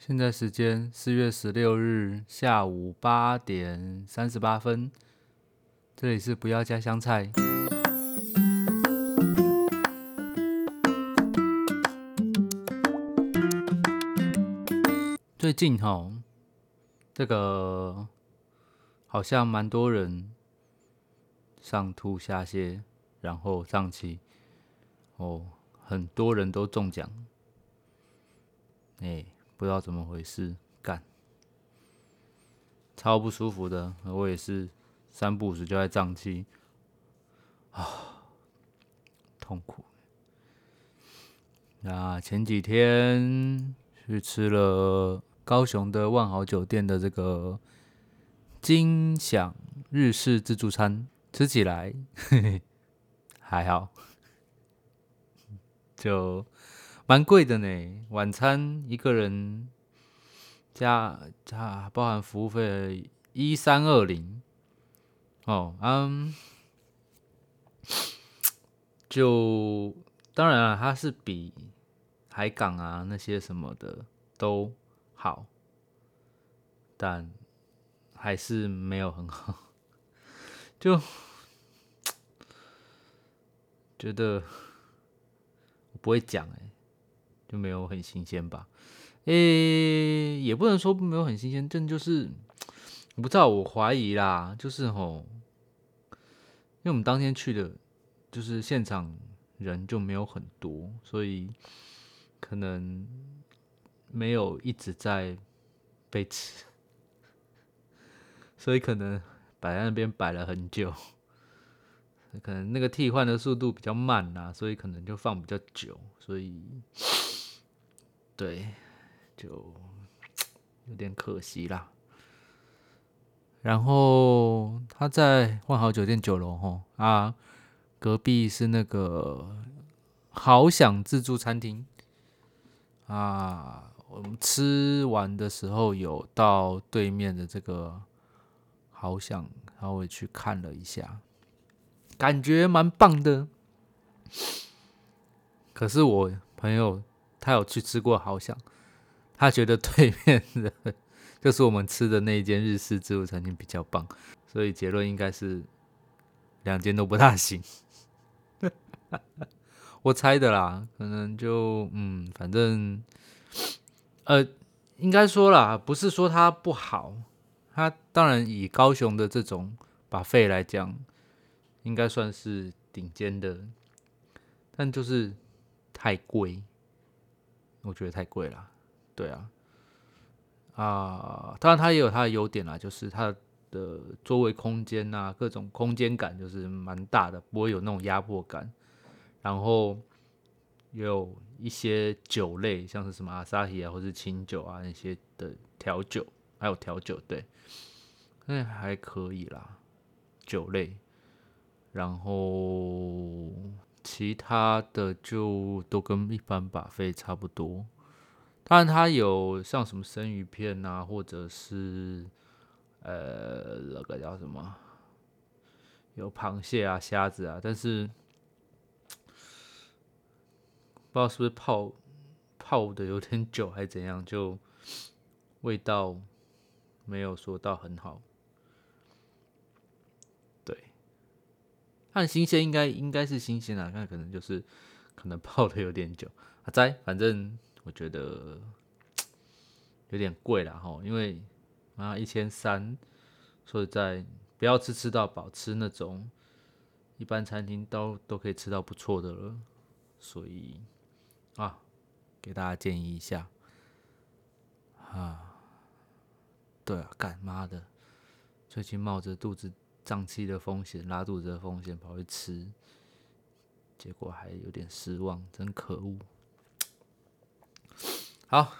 现在时间四月十六日下午八点三十八分，这里是不要加香菜。最近哈，这个好像蛮多人上吐下泻，然后胀气，哦，很多人都中奖，哎。不知道怎么回事，干，超不舒服的。我也是三不五时就在胀气，啊，痛苦。那前几天去吃了高雄的万豪酒店的这个金享日式自助餐，吃起来 还好，就。蛮贵的呢，晚餐一个人加加包含服务费一三二零哦，嗯，就当然了，它是比海港啊那些什么的都好，但还是没有很好，就觉得我不会讲哎。就没有很新鲜吧？诶，也不能说没有很新鲜，但就是我不知道，我怀疑啦，就是吼，因为我们当天去的，就是现场人就没有很多，所以可能没有一直在被吃，所以可能摆在那边摆了很久，可能那个替换的速度比较慢啦，所以可能就放比较久，所以。对，就 有点可惜啦。然后他在万豪酒店九楼吼啊，隔壁是那个好想自助餐厅啊。我们吃完的时候有到对面的这个好想然后我去看了一下，感觉蛮棒的。可是我朋友。他有去吃过，好想他觉得对面的，就是我们吃的那一间日式自助餐厅比较棒，所以结论应该是两间都不大行。我猜的啦，可能就嗯，反正呃，应该说啦，不是说它不好，它当然以高雄的这种把费来讲，应该算是顶尖的，但就是太贵。我觉得太贵了，对啊，啊，当然它也有它的优点啦，就是它的座位空间呐，各种空间感就是蛮大的，不会有那种压迫感。然后有一些酒类，像是什么阿萨提啊，或是清酒啊那些的调酒，还有调酒，对，那还可以啦，酒类。然后。其他的就都跟一般把费差不多，当然它有像什么生鱼片啊，或者是呃那个叫什么，有螃蟹啊、虾子啊，但是不知道是不是泡泡的有点久还是怎样，就味道没有说到很好。看新鲜应该应该是新鲜啊，那可能就是可能泡的有点久。啊，在反正我觉得有点贵了哈，因为啊一千三，所以在不要吃吃到饱，吃那种一般餐厅都都可以吃到不错的了。所以啊，给大家建议一下啊，对啊，干妈的，最近冒着肚子。胀气的风险、拉肚子的风险，跑去吃，结果还有点失望，真可恶。好，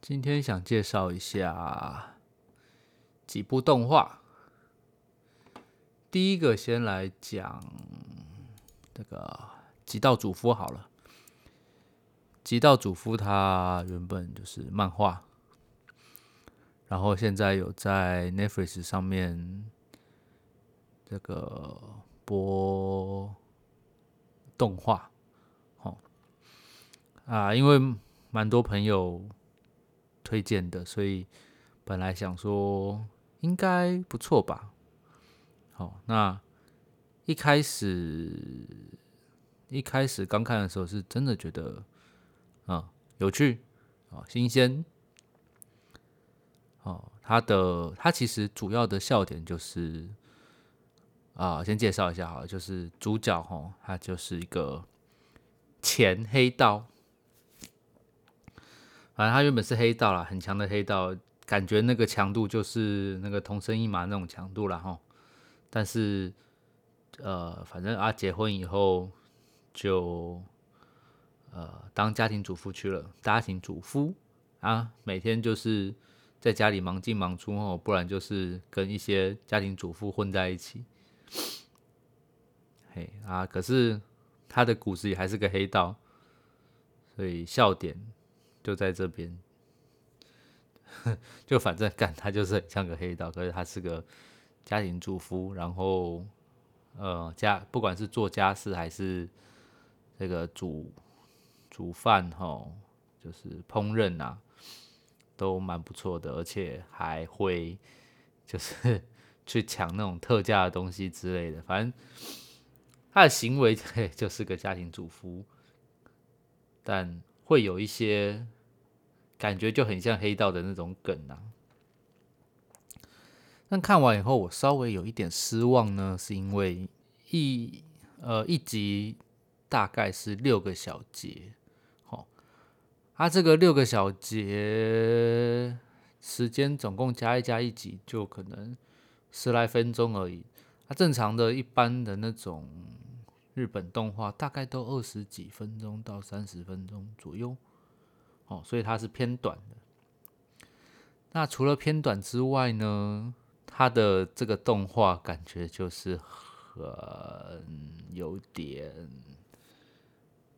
今天想介绍一下几部动画。第一个先来讲这个《极道主夫》好了，《极道主夫》它原本就是漫画。然后现在有在 Netflix 上面这个播动画，哦啊，因为蛮多朋友推荐的，所以本来想说应该不错吧。好，那一开始一开始刚看的时候，是真的觉得啊有趣啊新鲜。哦，它的它其实主要的笑点就是啊，先介绍一下好，就是主角哈，他就是一个前黑道。反正他原本是黑道啦，很强的黑道，感觉那个强度就是那个同生一马那种强度了哈。但是，呃，反正啊，结婚以后就呃当家庭主妇去了。家庭主妇啊，每天就是在家里忙进忙出哦，不然就是跟一些家庭主妇混在一起。嘿啊，可是他的骨子里还是个黑道，所以笑点。就在这边，就反正干他就是很像个黑道，可是他是个家庭主妇，然后呃家不管是做家事还是这个煮煮饭哈，就是烹饪啊，都蛮不错的，而且还会就是 去抢那种特价的东西之类的，反正他的行为 就是个家庭主妇，但会有一些。感觉就很像黑道的那种梗啊。但看完以后，我稍微有一点失望呢，是因为一呃一集大概是六个小节，它这个六个小节时间总共加一加一集就可能十来分钟而已。它正常的一般的那种日本动画大概都二十几分钟到三十分钟左右。哦，所以它是偏短的。那除了偏短之外呢，它的这个动画感觉就是很有点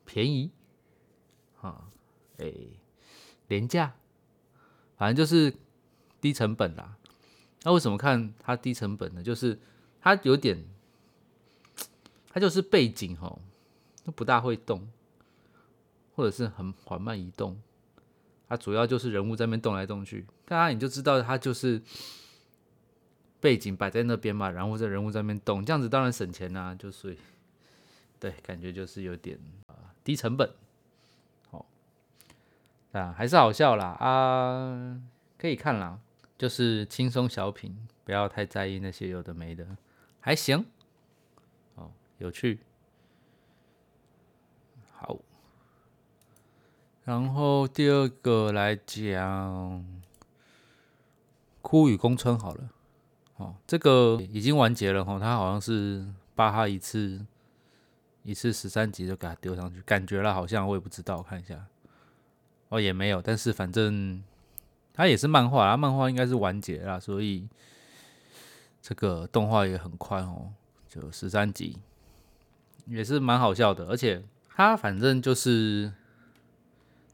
便宜，啊，哎，廉价，反正就是低成本啦。那为什么看它低成本呢？就是它有点，它就是背景哦，都不大会动，或者是很缓慢移动。它主要就是人物在那边动来动去，当然你就知道它就是背景摆在那边嘛，然后在人物在那边动，这样子当然省钱啊，就是对，感觉就是有点啊低成本，啊还是好笑啦啊，可以看啦，就是轻松小品，不要太在意那些有的没的，还行，哦有趣。好。然后第二个来讲，枯雨宫村好了，哦，这个已经完结了哈，它好像是巴哈一次一次十三集就给它丢上去，感觉了好像我也不知道，看一下，哦也没有，但是反正它也是漫画，它漫画应该是完结了，所以这个动画也很快哦，就十三集，也是蛮好笑的，而且它反正就是。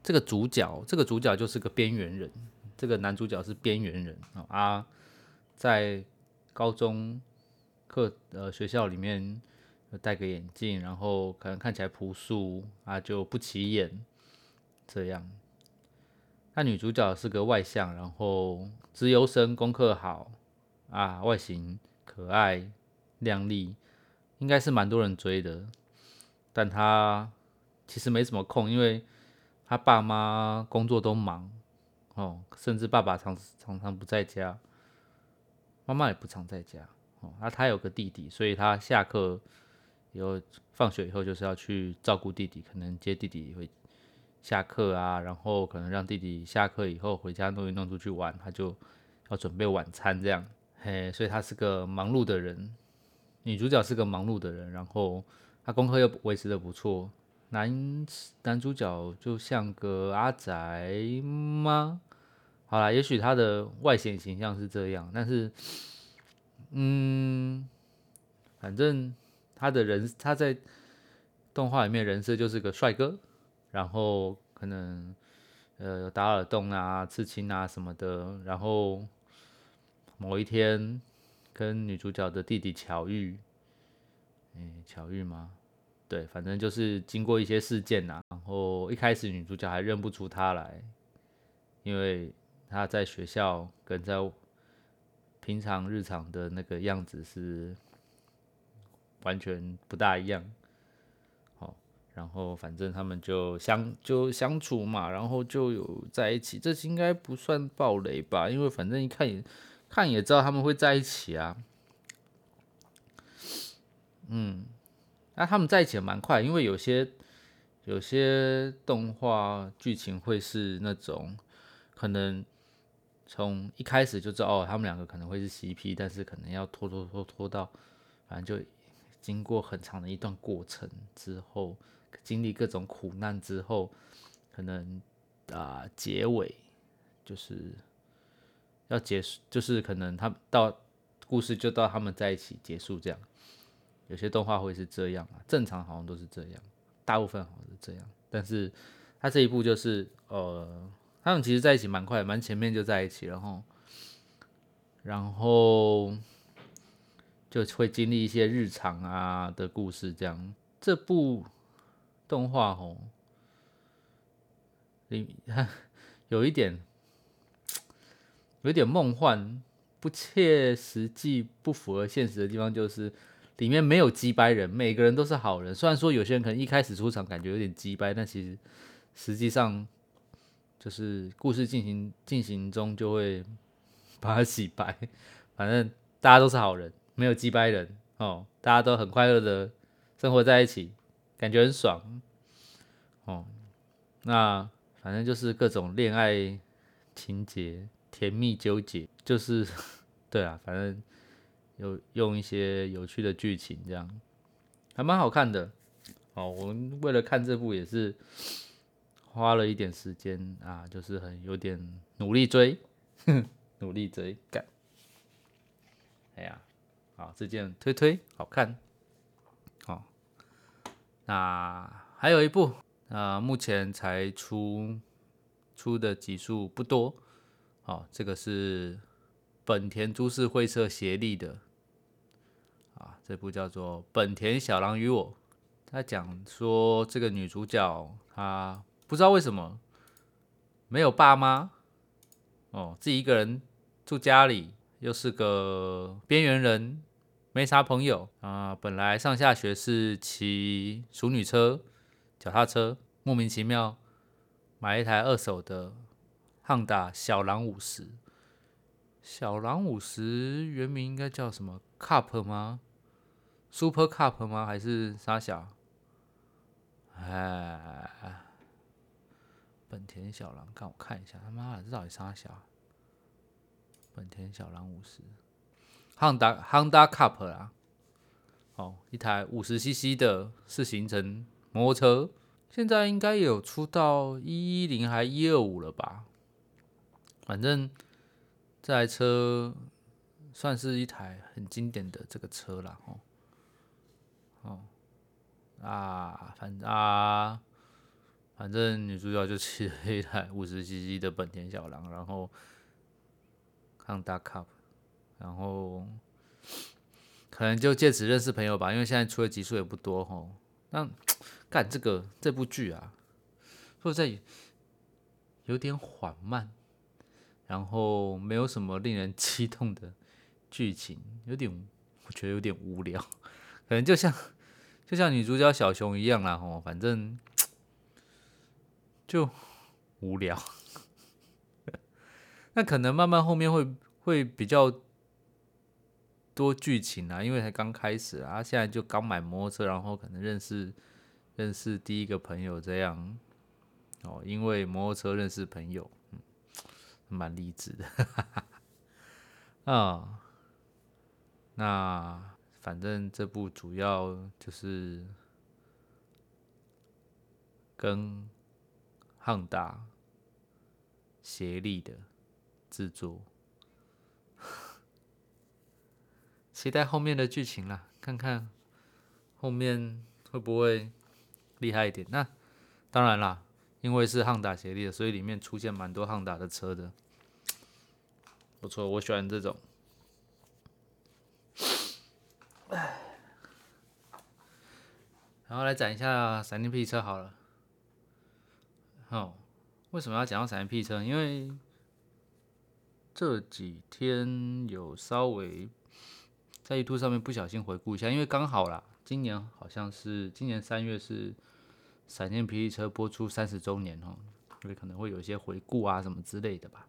这个主角，这个主角就是个边缘人。这个男主角是边缘人啊，在高中课呃学校里面戴个眼镜，然后可能看起来朴素啊，就不起眼这样。那女主角是个外向，然后资优生，功课好啊，外形可爱靓丽，应该是蛮多人追的。但她其实没什么空，因为。他爸妈工作都忙哦，甚至爸爸常常常不在家，妈妈也不常在家哦。那他有个弟弟，所以他下课以后放学以后就是要去照顾弟弟，可能接弟弟回下课啊，然后可能让弟弟下课以后回家弄一弄出去玩，他就要准备晚餐这样。嘿，所以他是个忙碌的人，女主角是个忙碌的人，然后他功课又维持的不错。男男主角就像个阿宅吗？好啦，也许他的外显形象是这样，但是，嗯，反正他的人他在动画里面人设就是个帅哥，然后可能呃有打耳洞啊、刺青啊什么的，然后某一天跟女主角的弟弟巧遇，哎，巧遇吗？对，反正就是经过一些事件呐，然后一开始女主角还认不出他来，因为他在学校跟在平常日常的那个样子是完全不大一样。然后反正他们就相就相处嘛，然后就有在一起，这应该不算暴雷吧？因为反正一看也看也知道他们会在一起啊。嗯。那他们在一起也蛮快，因为有些有些动画剧情会是那种可能从一开始就知道哦，他们两个可能会是 CP，但是可能要拖拖拖拖到，反正就经过很长的一段过程之后，经历各种苦难之后，可能啊结尾就是要结束，就是可能他到故事就到他们在一起结束这样。有些动画会是这样啊，正常好像都是这样，大部分好像是这样。但是他这一部就是，呃，他们其实在一起蛮快，蛮前面就在一起，然后，然后就会经历一些日常啊的故事这样。这部动画哦，里 有一点 有点梦幻、不切实际、不符合现实的地方，就是。里面没有鸡掰人，每个人都是好人。虽然说有些人可能一开始出场感觉有点鸡掰，但其实实际上就是故事进行进行中就会把它洗白。反正大家都是好人，没有鸡掰人哦，大家都很快乐的生活在一起，感觉很爽哦。那反正就是各种恋爱情节，甜蜜纠结，就是 对啊，反正。有用一些有趣的剧情，这样还蛮好看的。哦，我们为了看这部也是花了一点时间啊，就是很有点努力追，努力追干。哎呀，好，这件推推好看。那还有一部啊，目前才出出的集数不多。哦，这个是本田株式会社协力的。啊这部叫做《本田小狼与我》，他讲说这个女主角她不知道为什么没有爸妈哦，自己一个人住家里，又是个边缘人，没啥朋友啊。本来上下学是骑淑女车、脚踏车，莫名其妙买一台二手的汉达小狼五十。小狼五十原名应该叫什么？Cup 吗？Super Cup 吗？还是沙小？哎，本田小狼，看我看一下，他妈的，这到底啥小？本田小狼五十，Honda Honda Cup 啦。哦，一台五十 CC 的四行程摩托车，现在应该有出到一一零还一二五了吧？反正这台车算是一台很经典的这个车了，哦。哦，啊，反啊，反正女主角就骑了一台五十 cc 的本田小狼，然后 Honda cup，然后可能就借此认识朋友吧，因为现在出的集数也不多吼。那干这个这部剧啊，说在有点缓慢，然后没有什么令人激动的剧情，有点我觉得有点无聊，可能就像。就像女主角小熊一样啦，吼，反正就无聊。那可能慢慢后面会会比较多剧情啊，因为才刚开始啊，现在就刚买摩托车，然后可能认识认识第一个朋友这样。哦，因为摩托车认识朋友，嗯，蛮励志的。啊，那。反正这部主要就是跟汉达协力的制作，期待后面的剧情啦，看看后面会不会厉害一点。那当然啦，因为是汉达协力的，所以里面出现蛮多汉达的车的，不错，我喜欢这种。然后来讲一下闪电霹雳车好了。哦，为什么要讲到闪电霹雳车？因为这几天有稍微在 YouTube 上面不小心回顾一下，因为刚好啦，今年好像是今年三月是闪电霹雳车播出三十周年哦，所以可能会有一些回顾啊什么之类的吧。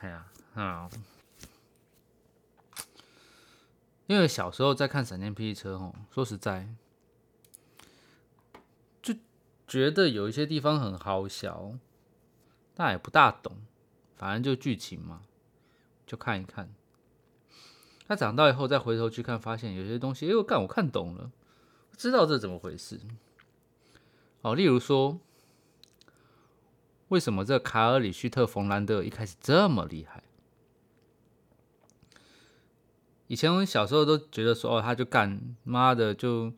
哎呀，啊，因为小时候在看闪电霹雳车哦，说实在，就觉得有一些地方很好笑，但也不大懂。反正就剧情嘛，就看一看。他长大以后再回头去看，发现有些东西，哎，我干，我看懂了，知道这怎么回事。哦，例如说，为什么这卡尔里希特冯兰德一开始这么厉害？以前我们小时候都觉得说，哦，他就干，妈的，就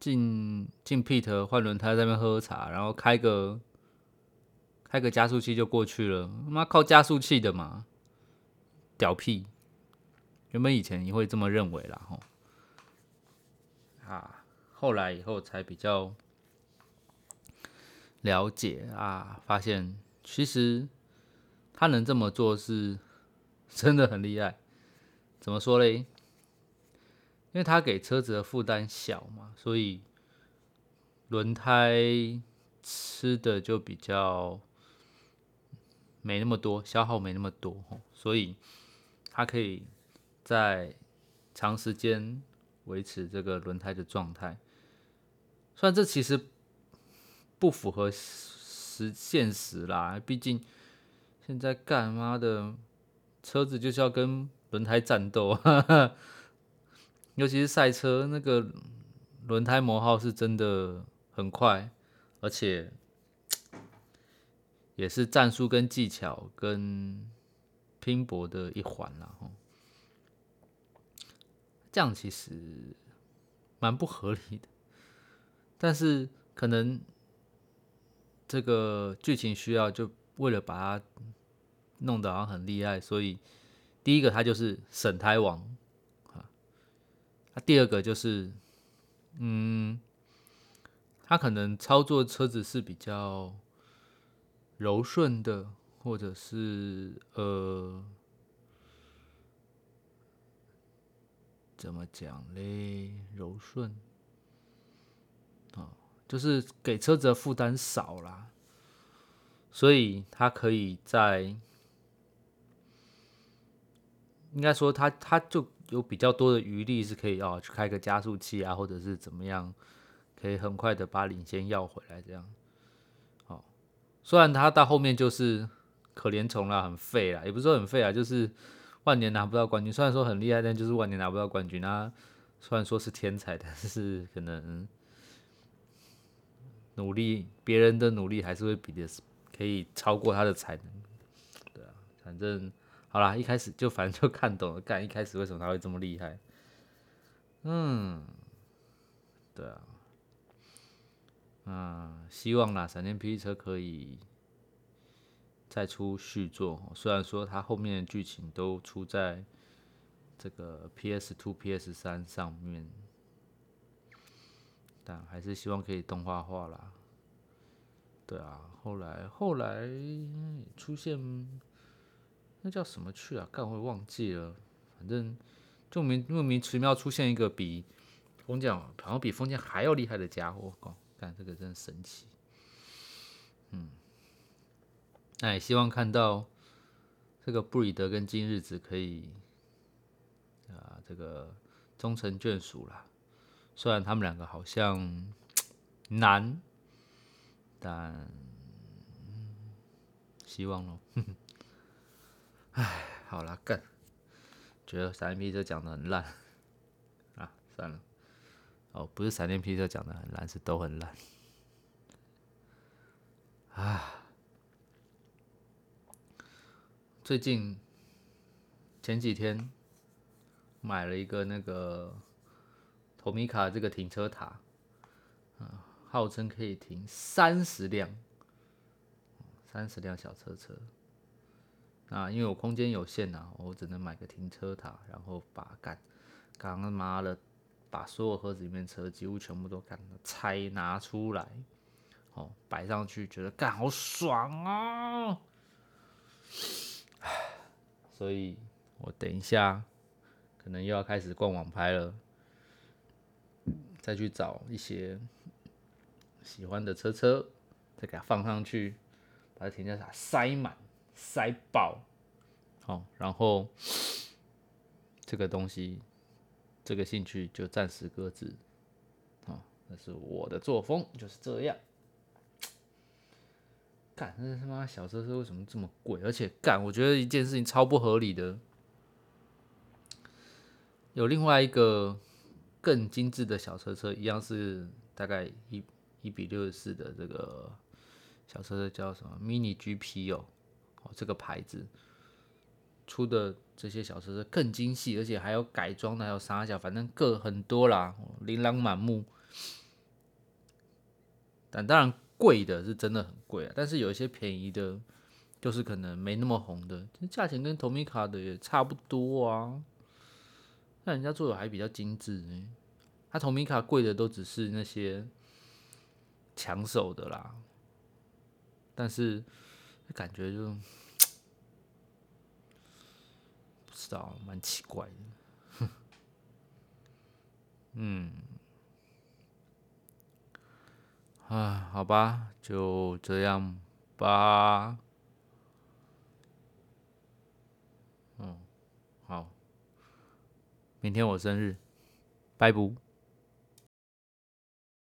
进进 Pete 换轮胎，在那边喝茶，然后开个。开个加速器就过去了，妈靠加速器的嘛，屌屁！原本以前你会这么认为啦，吼啊，后来以后才比较了解啊，发现其实他能这么做是真的很厉害。怎么说嘞？因为他给车子的负担小嘛，所以轮胎吃的就比较。没那么多消耗，没那么多，所以它可以在长时间维持这个轮胎的状态。虽然这其实不符合实现实啦，毕竟现在干妈的车子就是要跟轮胎战斗，尤其是赛车，那个轮胎磨耗是真的很快，而且。也是战术跟技巧跟拼搏的一环啦，吼，这样其实蛮不合理的，但是可能这个剧情需要，就为了把它弄得好像很厉害，所以第一个他就是省胎王啊，那第二个就是，嗯，他可能操作车子是比较。柔顺的，或者是呃，怎么讲嘞？柔顺啊，就是给车子的负担少啦，所以它可以在，应该说它它就有比较多的余力，是可以哦去开个加速器啊，或者是怎么样，可以很快的把领先要回来，这样。虽然他到后面就是可怜虫啦，很废啦，也不是说很废啊，就是万年拿不到冠军。虽然说很厉害，但就是万年拿不到冠军啊。虽然说是天才，但是可能努力别人的努力还是会比的可以超过他的才能。对啊，反正好啦，一开始就反正就看懂了，干一开始为什么他会这么厉害？嗯，对啊。嗯，希望啦，闪电霹雳车可以再出续作。虽然说它后面的剧情都出在这个 PS Two、PS 三上面，但还是希望可以动画化啦。对啊，后来后来出现那叫什么去啊？干会忘记了，反正就名莫名其妙出现一个比封建好像比封建还要厉害的家伙，看这个真神奇，嗯，那也希望看到这个布里德跟今日子可以啊，这个终成眷属了。虽然他们两个好像难，但希望咯。哎，好了，干，觉得闪电皮车讲的很烂啊，算了。哦，不是闪电皮车讲的很烂，是都很烂。啊，最近前几天买了一个那个托米卡这个停车塔，啊，号称可以停三十辆，三十辆小车车。啊，因为我空间有限呐，我只能买个停车塔，然后把干，刚刚妈的。把所有盒子里面车几乎全部都干了拆拿出来，哦，摆上去，觉得干好爽啊！所以我等一下可能又要开始逛网拍了，再去找一些喜欢的车车，再给它放上去，把它停车场塞满、塞爆，好，然后这个东西。这个兴趣就暂时搁置，啊，那是我的作风，就是这样。干，那他妈小车车为什么这么贵？而且干，我觉得一件事情超不合理的。有另外一个更精致的小车车，一样是大概一一比六十四的这个小车车，叫什么 Mini GP 哦，哦，这个牌子出的。这些小车车更精细，而且还有改装的，还有沙小，反正各很多啦，琳琅满目。但当然贵的是真的很贵啊，但是有一些便宜的，就是可能没那么红的，价钱跟 Tomica 的也差不多啊。那人家做的还比较精致呢，他 Tomica 贵的都只是那些抢手的啦，但是感觉就不。知道，蛮奇怪的。嗯，啊，好吧，就这样吧。嗯，好，明天我生日，拜拜。